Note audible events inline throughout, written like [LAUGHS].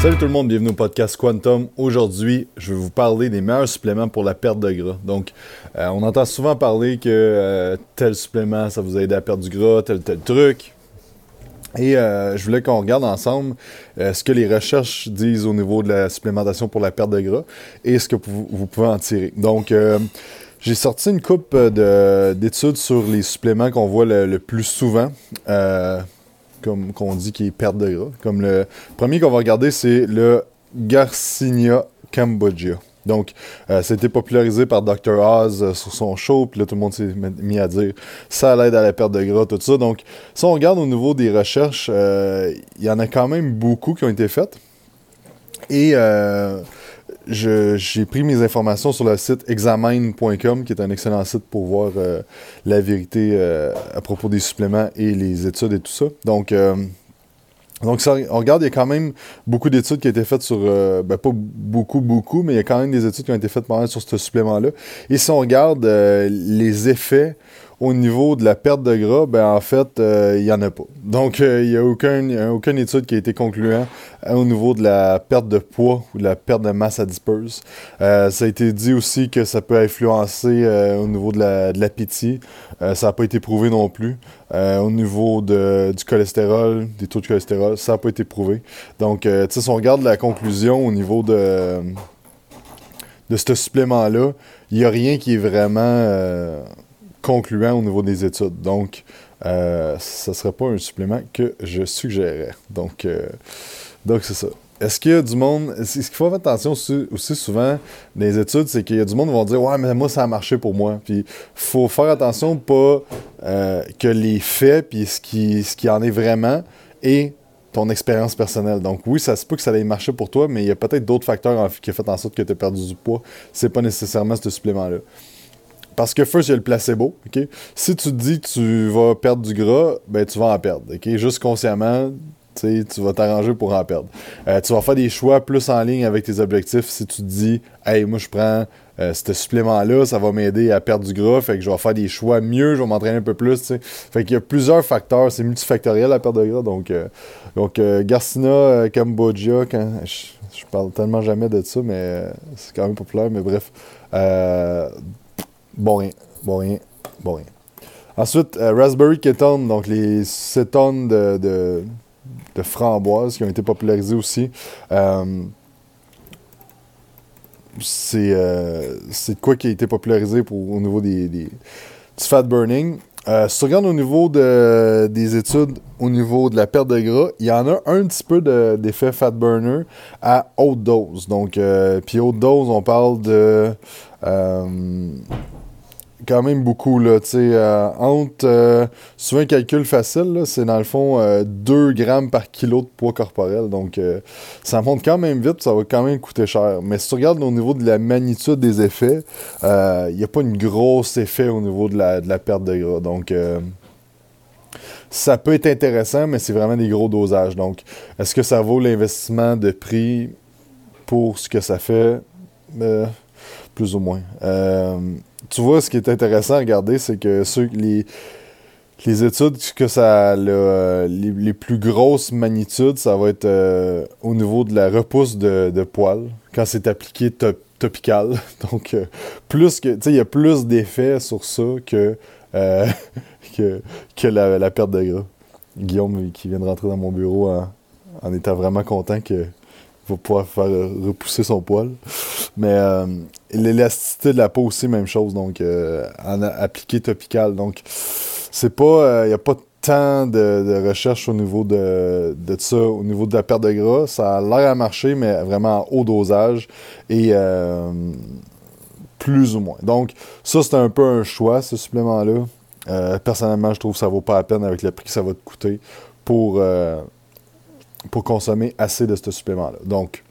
Salut tout le monde, bienvenue au podcast Quantum. Aujourd'hui, je vais vous parler des meilleurs suppléments pour la perte de gras. Donc, euh, on entend souvent parler que euh, tel supplément, ça vous aide à perdre du gras, tel tel truc. Et euh, je voulais qu'on regarde ensemble ce que les recherches disent au niveau de la supplémentation pour la perte de gras et ce que vous, pouvez en tirer. Donc, j'ai sorti une coupe d'études sur les suppléments qu'on voit le, plus souvent comme qu'on dit, qui est perte de gras. Comme le premier qu'on va regarder, c'est le Garcinia Cambodia. Donc, euh, ça popularisé par Dr. Oz euh, sur son show, puis là, tout le monde s'est mis à dire ça l'aide à la perte de gras, tout ça. Donc, si on regarde au niveau des recherches, euh, il y en a quand même beaucoup qui ont été faites. Et j'ai pris mes informations sur le site examine.com, qui est un excellent site pour voir euh, la vérité euh, à propos des suppléments et les études et tout ça. Donc, euh, donc on regarde, il y a quand même beaucoup d'études qui ont été faites sur, ben pas beaucoup, beaucoup, mais il y a quand même des études qui ont été faites sur ce supplément-là. Et si on regarde les effets au niveau de la perte de gras, ben en fait, euh, il n'y en a pas. Donc, euh, il n'y a, aucun, aucune étude qui a été concluante euh, au niveau de la perte de poids ou de la perte de masse à disperse. ça a été dit aussi que ça peut influencer au niveau de l'appétit. ça n'a pas été prouvé non plus. au niveau de, du cholestérol, des taux de cholestérol, ça n'a pas été prouvé. Donc, si on regarde la conclusion au niveau de, de ce supplément-là, il n'y a rien qui est vraiment concluant au niveau des études. Donc, euh, ce ne serait pas un supplément que je suggérerais. Donc, euh, donc c'est ça. Est-ce qu'il y a du monde. Ce qu'il faut faire attention aussi, souvent dans les études, c'est qu'il y a du monde qui vont dire Ouais, mais moi, ça a marché pour moi. Puis, faut faire attention, pas euh, que les faits, puis ce qui, ce en est vraiment, et ton expérience personnelle. Donc, oui, ça se peut que ça ait marché pour toi, mais il y a peut-être d'autres facteurs qui ont fait en sorte que tu as perdu du poids. C'est pas nécessairement ce supplément-là. Parce que y a le placebo. ok? Si tu te dis que tu vas perdre du gras, ben tu vas en perdre. Juste consciemment, tu vas t'arranger pour en perdre. Euh, tu vas faire des choix plus en ligne avec tes objectifs si tu te dis Hey, moi je prends euh, ce supplément-là, ça va m'aider à perdre du gras, fait que je vais faire des choix mieux, je vais m'entraîner un peu plus. sais Fait qu'il y a plusieurs facteurs, c'est multifactoriel la perte de gras. Donc, euh, donc Garcina, Cambodia, quand, je, je, parle tellement jamais de ça, mais c'est quand même populaire, mais bref. Bon rien. Bon rien. Bon rien. Ensuite, euh, Raspberry Ketone, donc les cétones de, de, de, qui ont été popularisés aussi. Euh, euh, c'est quoi qui a été popularisé pour, au niveau des, des du fat burning. Si tu regardes au niveau de, des études, au niveau de la perte de gras, il y en a un petit peu d'effet fat burner à haute dose. Donc, puis haute dose, on parle de quand même beaucoup, là, tu sais, euh, entre, euh, souvent un calcul facile, c'est dans le fond 2 euh, grammes par kilo de poids corporel, donc ça monte quand même vite, ça va quand même coûter cher. Mais si tu regardes au niveau de la magnitude des effets, il n'y a pas une grosse effet au niveau de la, de la perte de gras, donc ça peut être intéressant, mais c'est vraiment des gros dosages, donc est-ce que ça vaut l'investissement de prix pour ce que ça fait? plus ou moins tu vois, ce qui est intéressant à regarder, c'est que ceux, les, les études que ça a les, plus grosses magnitudes, ça va être euh, au niveau de la repousse de, de poils quand c'est appliqué topical. [LAUGHS] Donc, euh, plus que, il y a plus d'effets sur ça que, euh, [LAUGHS] que, que la, perte de gras. Guillaume, qui vient de rentrer dans mon bureau en, en étant vraiment content que va pouvoir faire repousser son poil. Mais L'élasticité de la peau aussi, même chose, donc euh, en appliqué topical. Donc, c'est pas. Il euh, n'y a pas tant de, recherche au niveau de, de ça, au niveau de la perte de gras. Ça a l'air à marcher, mais vraiment en haut dosage et euh, plus ou moins. Donc, ça, c'est un peu un choix, ce supplément-là. personnellement, je trouve que ça vaut pas la peine avec le prix que ça va te coûter pour, pour consommer assez de ce supplément-là. Donc,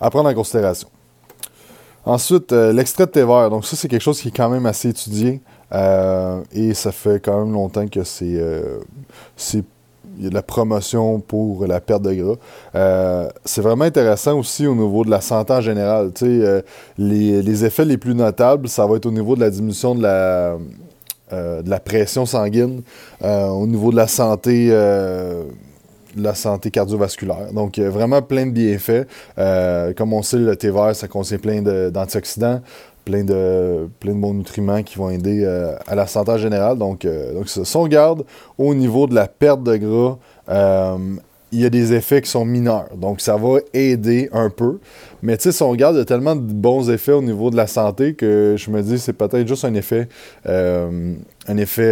à prendre en considération. Ensuite, euh, l'extrait de thé vert. Donc, ça, c'est quelque chose qui est quand même assez étudié. Euh, et ça fait quand même longtemps que c'est. Euh, il y a de la promotion pour la perte de gras. c'est vraiment intéressant aussi au niveau de la santé en général. Les, les, effets les plus notables, ça va être au niveau de la diminution de la, de la pression sanguine, au niveau de la santé la santé cardiovasculaire. Donc, vraiment plein de bienfaits. comme on sait, le thé vert, ça contient plein d'antioxydants, plein de, plein de bons nutriments qui vont aider à la santé générale. Donc, donc si on garde au niveau de la perte de gras, il y a des effets qui sont mineurs. Donc, ça va aider un peu. Mais tu sais, si on regarde, il y a tellement de bons effets au niveau de la santé que je me dis c'est peut-être juste un effet. Euh, un effet.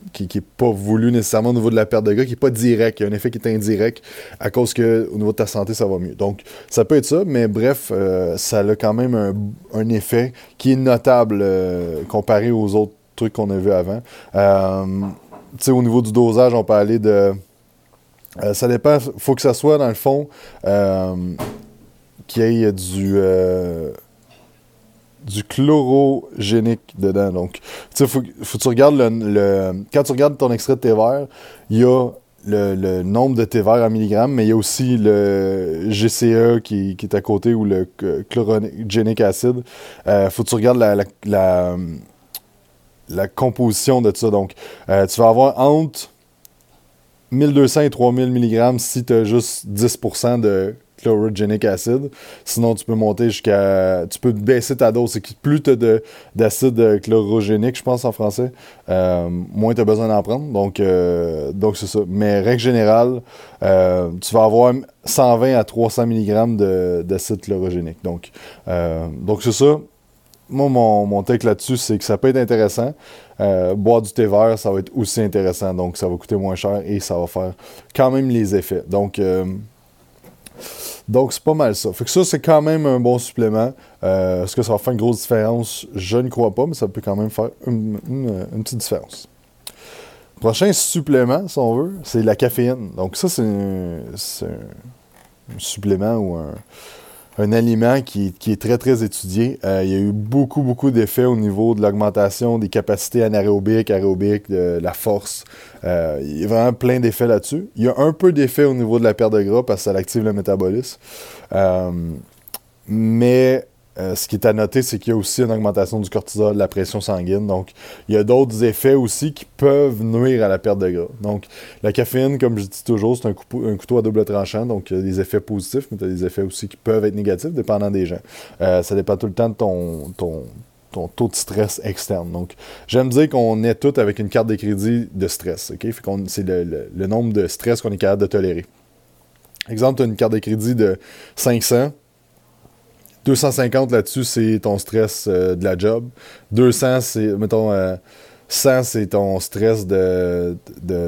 Euh, qui n'est pas voulu nécessairement au niveau de la perte de gras, qui n'est pas direct. Il y a un effet qui est indirect à cause que au niveau de ta santé, ça va mieux. Donc, ça peut être ça, mais bref, euh, ça a quand même un, effet qui est notable comparé aux autres trucs qu'on a vus avant. tu sais, au niveau du dosage, on peut aller de euh, ça dépend. faut que ça soit, dans le fond, euh, qu'il y ait du, euh, du chlorogénique dedans. Donc, tu sais, faut, faut que tu regardes le, Quand tu regardes ton extrait de thé vert, il y a le, nombre de thé vert en milligrammes, mais il y a aussi le GCE qui, est à côté ou le chlorogénique acide. faut que tu regardes la, la, la, composition de ça. Donc, tu vas avoir entre 1200 et 3000 mg si tu as juste 10% de chlorogenic acid. Sinon, tu peux monter jusqu'à. Tu peux baisser ta dose. plus tu as d'acide chlorogénique, je pense en français, euh, moins tu as besoin d'en prendre. Donc, euh, donc c'est ça. Mais règle générale, euh, tu vas avoir 120 à 300 mg d'acide chlorogénique. Donc, c'est ça moi, mon, mon là-dessus, c'est que ça peut être intéressant. Euh, boire du thé vert, ça va être aussi intéressant. Donc, ça va coûter moins cher et ça va faire quand même les effets. Donc, euh, donc c'est pas mal ça. Fait que ça, c'est quand même un bon supplément. Euh, est-ce que ça va faire une grosse différence? Je ne crois pas, mais ça peut quand même faire une, petite différence. Prochain supplément, si on veut, c'est la caféine. Donc, ça, c'est un supplément ou un un aliment qui, est très, très étudié. Euh, il y a eu beaucoup, beaucoup d'effets au niveau de l'augmentation des capacités anaérobiques, aérobiques, de la force. Euh, il y a vraiment plein d'effets là-dessus. Il y a un peu d'effets au niveau de la perte de gras parce que ça active le métabolisme. Euh, mais euh, ce qui est à noter, c'est qu'il y a aussi une augmentation du cortisol, de la pression sanguine. Donc, il y a d'autres effets aussi qui peuvent nuire à la perte de gras. Donc, la caféine, comme je dis toujours, c'est un, couteau à double tranchant. Donc, il y a des effets positifs, mais il y a des effets aussi qui peuvent être négatifs, dépendant des gens. Euh, ça dépend tout le temps de ton, ton, taux de stress externe. Donc, j'aime dire qu'on est tous avec une carte de crédit de stress. c'est le, nombre de stress qu'on est capable de tolérer. Exemple, tu as une carte de crédit de 500 250 là-dessus, c'est ton stress euh, de la job. 200, c'est, mettons, 100, euh, c'est ton stress de,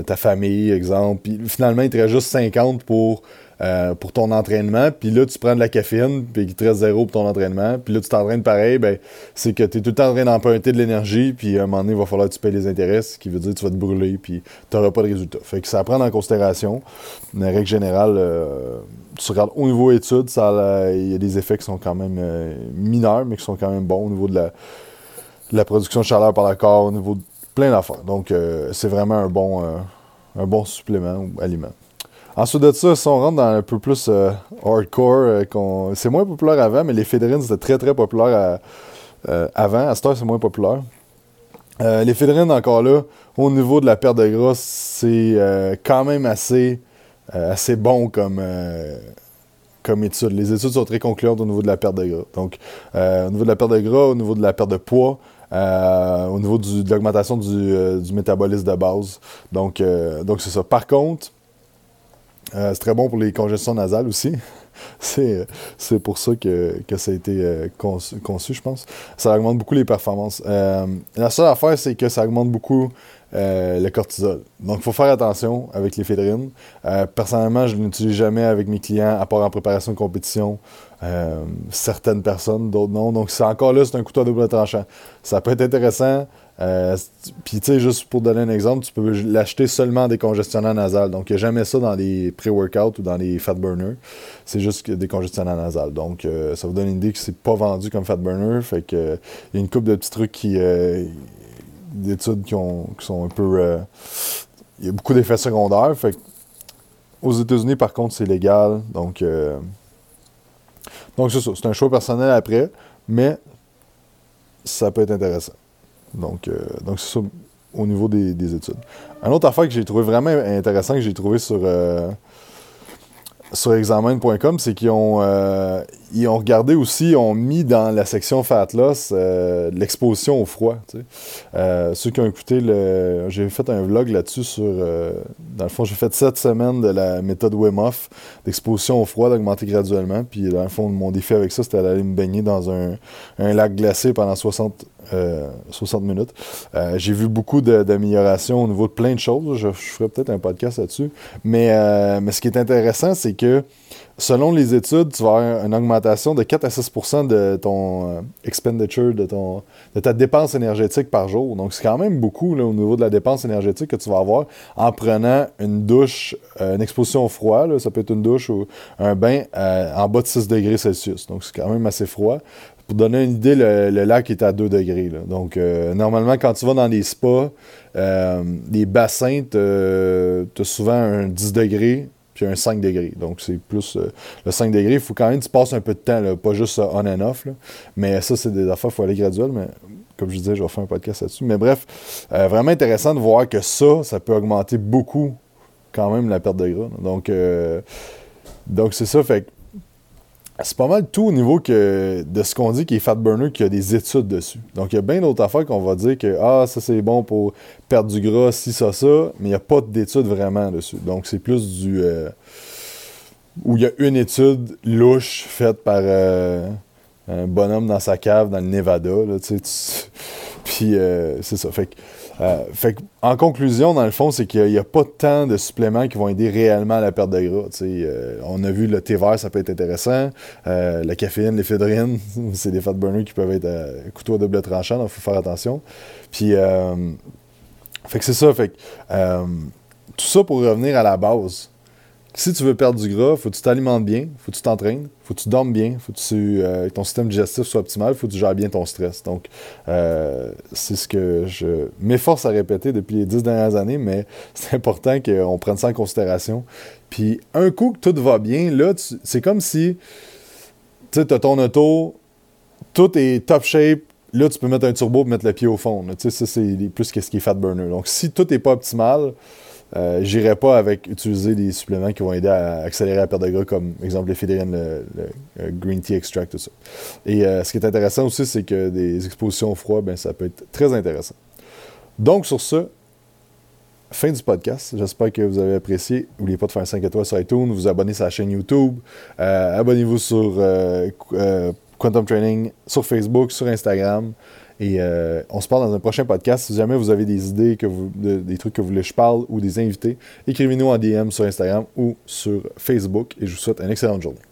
ta famille, exemple. Finalement, il te reste juste 50 pour, euh, pour ton entraînement. Puis là, tu prends de la caféine, puis il te reste zéro pour ton entraînement. Puis là, tu t'entraînes pareil, ben, c'est que tu es tout le temps en train d'emprunter de l'énergie, puis à un moment donné, il va falloir que tu payes les intérêts, ce qui veut dire que tu vas te brûler, puis tu n'auras pas de résultat. Fait que ça à prendre en considération. Une règle générale, tu regardes au niveau études, il y a des effets qui sont quand même euh, mineurs, mais qui sont quand même bons au niveau de la, production de chaleur par le corps, au niveau de plein d'affaires. Donc, euh, c'est vraiment un bon, euh, un bon supplément ou aliment. Ensuite de ça, si on rentre dans un peu plus hardcore, c'est moins populaire avant, mais les fédérines, c'était très très populaire avant. À cette heure, c'est moins populaire. les fédérines, encore là, au niveau de la perte de gras, c'est quand même assez euh, assez bon comme, euh, comme étude. Les études sont très concluantes au niveau de la perte de gras. Donc, euh, au niveau de la perte de gras, au niveau de la perte de poids, au niveau de l'augmentation du, métabolisme de base. Donc, donc c'est ça. Par contre, c'est très bon pour les congestions nasales aussi. [LAUGHS] c'est, pour ça que, ça a été conçu, conçu, je pense. Ça augmente beaucoup les performances. la seule affaire, c'est que ça augmente beaucoup euh, le cortisol. Donc, il faut faire attention avec. Euh, personnellement, je ne l'utilise jamais avec mes clients, à part en préparation de compétition. Euh, certaines personnes, d'autres non. Donc, c'est encore là, c'est un couteau à double tranchant. Ça peut être intéressant. Puis, tu sais, juste pour donner un exemple, tu peux l'acheter seulement des congestionnants nasales. Donc, il n'y a jamais ça dans les pré-workouts ou dans les fat burners. C'est juste des congestionnants nasales. Donc, ça vous donne une idée que c'est pas vendu comme fat burner. Fait que, il y a une couple de petits trucs qui d'études qui, sont un peu. Euh, il y a beaucoup d'effets secondaires. Fait aux États-Unis, par contre, c'est légal. Donc, euh, donc c'est ça. C'est un choix personnel après, mais ça peut être intéressant. Donc, euh, donc c'est ça. au niveau des, études. Un autre affaire que j'ai trouvé vraiment intéressant, que j'ai trouvé sur, sur examen.com, c'est qu'ils ont, euh, ont regardé aussi, ils ont mis dans la section Fat Loss euh, l'exposition au froid. Euh, ceux qui ont écouté, le, j'ai fait un vlog là-dessus sur. dans le fond, j'ai fait sept semaines de la méthode Wim d'exposition au froid, d'augmenter graduellement. Puis dans le fond, mon défi avec ça, c'était d'aller me baigner dans un, un lac glacé pendant 60 60 minutes. j'ai vu beaucoup d'améliorations au niveau de plein de choses. Je, ferai peut-être un podcast là-dessus. Mais, mais ce qui est intéressant, c'est que selon les études, tu vas avoir une augmentation de 4 à 6% de ton euh, expenditure, de, ton, de ta dépense énergétique par jour. Donc, c'est quand même beaucoup au niveau de la dépense énergétique que tu vas avoir en prenant une douche, euh, une exposition au froid. ça peut être une douche ou un bain euh, en bas de 6 degrés Celsius. Donc, c'est quand même assez froid. Pour donner une idée, le, lac est à 2 degrés. Donc, normalement, quand tu vas dans des spas, des bassins, tu as souvent un 10 degrés puis un 5 degrés. Donc, c'est plus. Euh, le 5 degrés, il faut quand même que tu passes un peu de temps, pas juste on and off. Mais ça, c'est des affaires, il faut aller graduel. Mais comme je disais, je vais faire un podcast là-dessus. Mais bref, euh, vraiment intéressant de voir que ça, ça peut augmenter beaucoup quand même la perte de gras. Donc, euh, donc c'est ça. Fait c'est pas mal tout au niveau que, de ce qu'on dit qui est fat burner, qu'il y a des études dessus. Donc, il y a bien d'autres affaires qu'on va dire que ah, ça c'est bon pour perdre du gras, si, ça, ça, mais il n'y a pas d'études vraiment dessus. Donc, c'est plus du. Euh, où il y a une étude louche faite par euh, un bonhomme dans sa cave dans le Nevada. Là, Puis, euh, c'est ça. Fait que euh, fait en conclusion, dans le fond, c'est qu'il n'y a, pas tant de suppléments qui vont aider réellement à la perte de gras. Euh, on a vu le thé vert, ça peut être intéressant. La caféine, l'éphédrine, [LAUGHS] c'est des fat burners qui peuvent être à couteau à double tranchant, donc il faut faire attention. Puis, fait que c'est ça. Fait tout ça pour revenir à la base si tu veux perdre du gras, faut que tu t'alimentes bien, faut que tu t'entraînes, faut que tu dormes bien, faut que tu, euh, ton système digestif soit optimal, faut que tu gères bien ton stress. Donc, euh, c'est ce que je m'efforce à répéter depuis les dix dernières années, mais [LAUGHS] c'est important qu'on prenne ça en considération. Puis, un coup que tout va bien, là, c'est comme si, tu as ton auto, tout est top shape, là, tu peux mettre un turbo et mettre le pied au fond. Tu sais, ça, c'est plus ce qui est fat burner. Donc, si tout n'est pas optimal, euh, j'irai pas avec utiliser des suppléments qui vont aider à accélérer la perte de gras, comme exemple fédérines, le, green tea extract, tout ça. Et euh, ce qui est intéressant aussi, c'est que des expositions au froid, ben, ça peut être très intéressant. Donc, sur ce, fin du podcast. J'espère que vous avez apprécié. N'oubliez pas de faire 5 étoiles sur iTunes, vous abonner sur la chaîne YouTube, euh, abonnez-vous sur Quantum Training, sur Facebook, sur Instagram. Et euh, on se parle dans un prochain podcast. Si jamais vous avez des idées, que vous, des trucs que vous voulez que je parle ou des invités, écrivez-nous en DM sur Instagram ou sur Facebook. Et je vous souhaite une excellente journée.